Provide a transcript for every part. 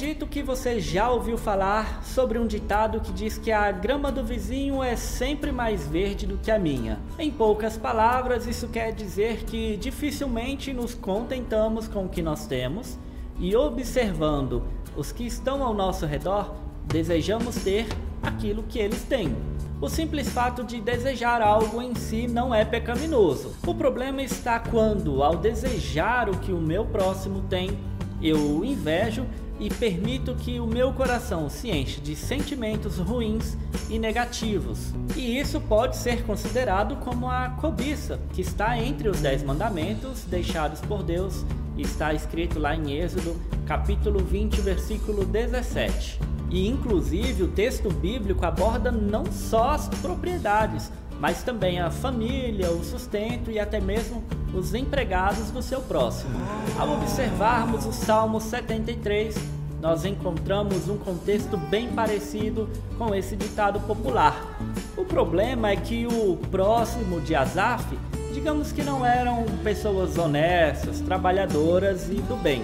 Acredito que você já ouviu falar sobre um ditado que diz que a grama do vizinho é sempre mais verde do que a minha. Em poucas palavras, isso quer dizer que dificilmente nos contentamos com o que nós temos e observando os que estão ao nosso redor, desejamos ter aquilo que eles têm. O simples fato de desejar algo em si não é pecaminoso. O problema está quando, ao desejar o que o meu próximo tem, eu invejo e permito que o meu coração se enche de sentimentos ruins e negativos. E isso pode ser considerado como a cobiça, que está entre os dez mandamentos deixados por Deus está escrito lá em Êxodo, capítulo 20, versículo 17. E inclusive o texto bíblico aborda não só as propriedades, mas também a família, o sustento e até mesmo os empregados do seu próximo. Ao observarmos o Salmo 73, nós encontramos um contexto bem parecido com esse ditado popular. O problema é que o próximo de Asaf, digamos que não eram pessoas honestas, trabalhadoras e do bem.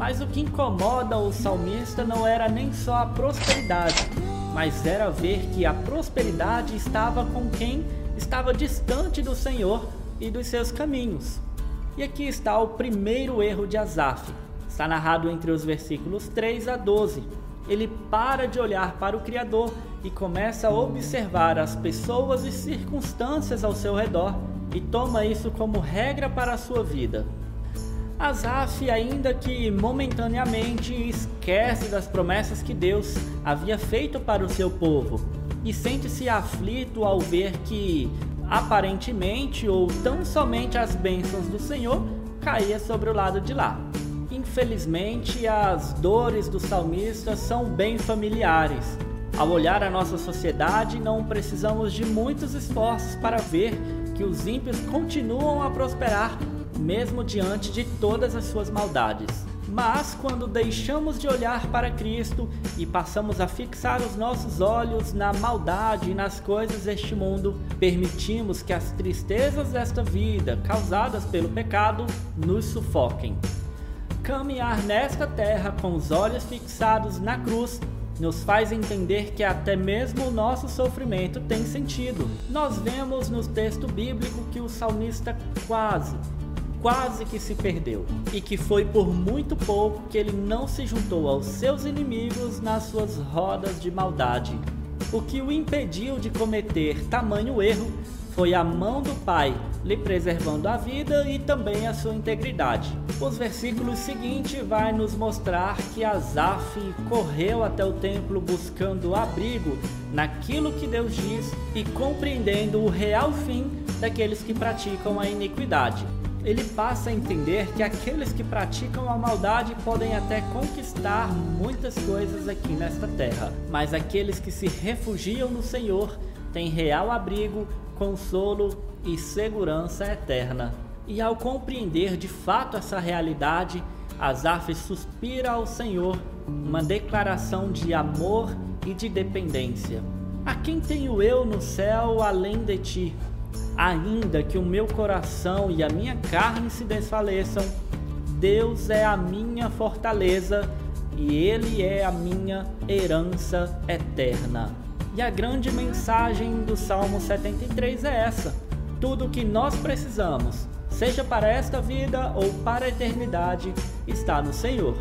Mas o que incomoda o salmista não era nem só a prosperidade, mas era ver que a prosperidade estava com quem estava distante do Senhor e dos seus caminhos. E aqui está o primeiro erro de Asaf. Está narrado entre os versículos 3 a 12. Ele para de olhar para o Criador e começa a observar as pessoas e circunstâncias ao seu redor e toma isso como regra para a sua vida. Asaf, ainda que momentaneamente, esquece das promessas que Deus havia feito para o seu povo e sente-se aflito ao ver que, aparentemente ou tão somente as bênçãos do Senhor caía sobre o lado de lá. Infelizmente, as dores do salmista são bem familiares. Ao olhar a nossa sociedade, não precisamos de muitos esforços para ver que os ímpios continuam a prosperar mesmo diante de todas as suas maldades. Mas quando deixamos de olhar para Cristo e passamos a fixar os nossos olhos na maldade e nas coisas deste mundo, permitimos que as tristezas desta vida, causadas pelo pecado, nos sufoquem. Caminhar nesta terra com os olhos fixados na cruz nos faz entender que até mesmo o nosso sofrimento tem sentido. Nós vemos no texto bíblico que o salmista quase quase que se perdeu, e que foi por muito pouco que ele não se juntou aos seus inimigos nas suas rodas de maldade. O que o impediu de cometer tamanho erro foi a mão do Pai lhe preservando a vida e também a sua integridade. Os versículos seguintes vai nos mostrar que Asaf correu até o templo buscando abrigo naquilo que Deus diz e compreendendo o real fim daqueles que praticam a iniquidade ele passa a entender que aqueles que praticam a maldade podem até conquistar muitas coisas aqui nesta terra, mas aqueles que se refugiam no Senhor têm real abrigo, consolo e segurança eterna. E ao compreender de fato essa realidade, Asaf suspira ao Senhor uma declaração de amor e de dependência. A quem tenho eu no céu além de ti? Ainda que o meu coração e a minha carne se desfaleçam, Deus é a minha fortaleza e Ele é a minha herança eterna. E a grande mensagem do Salmo 73 é essa: tudo o que nós precisamos, seja para esta vida ou para a eternidade, está no Senhor.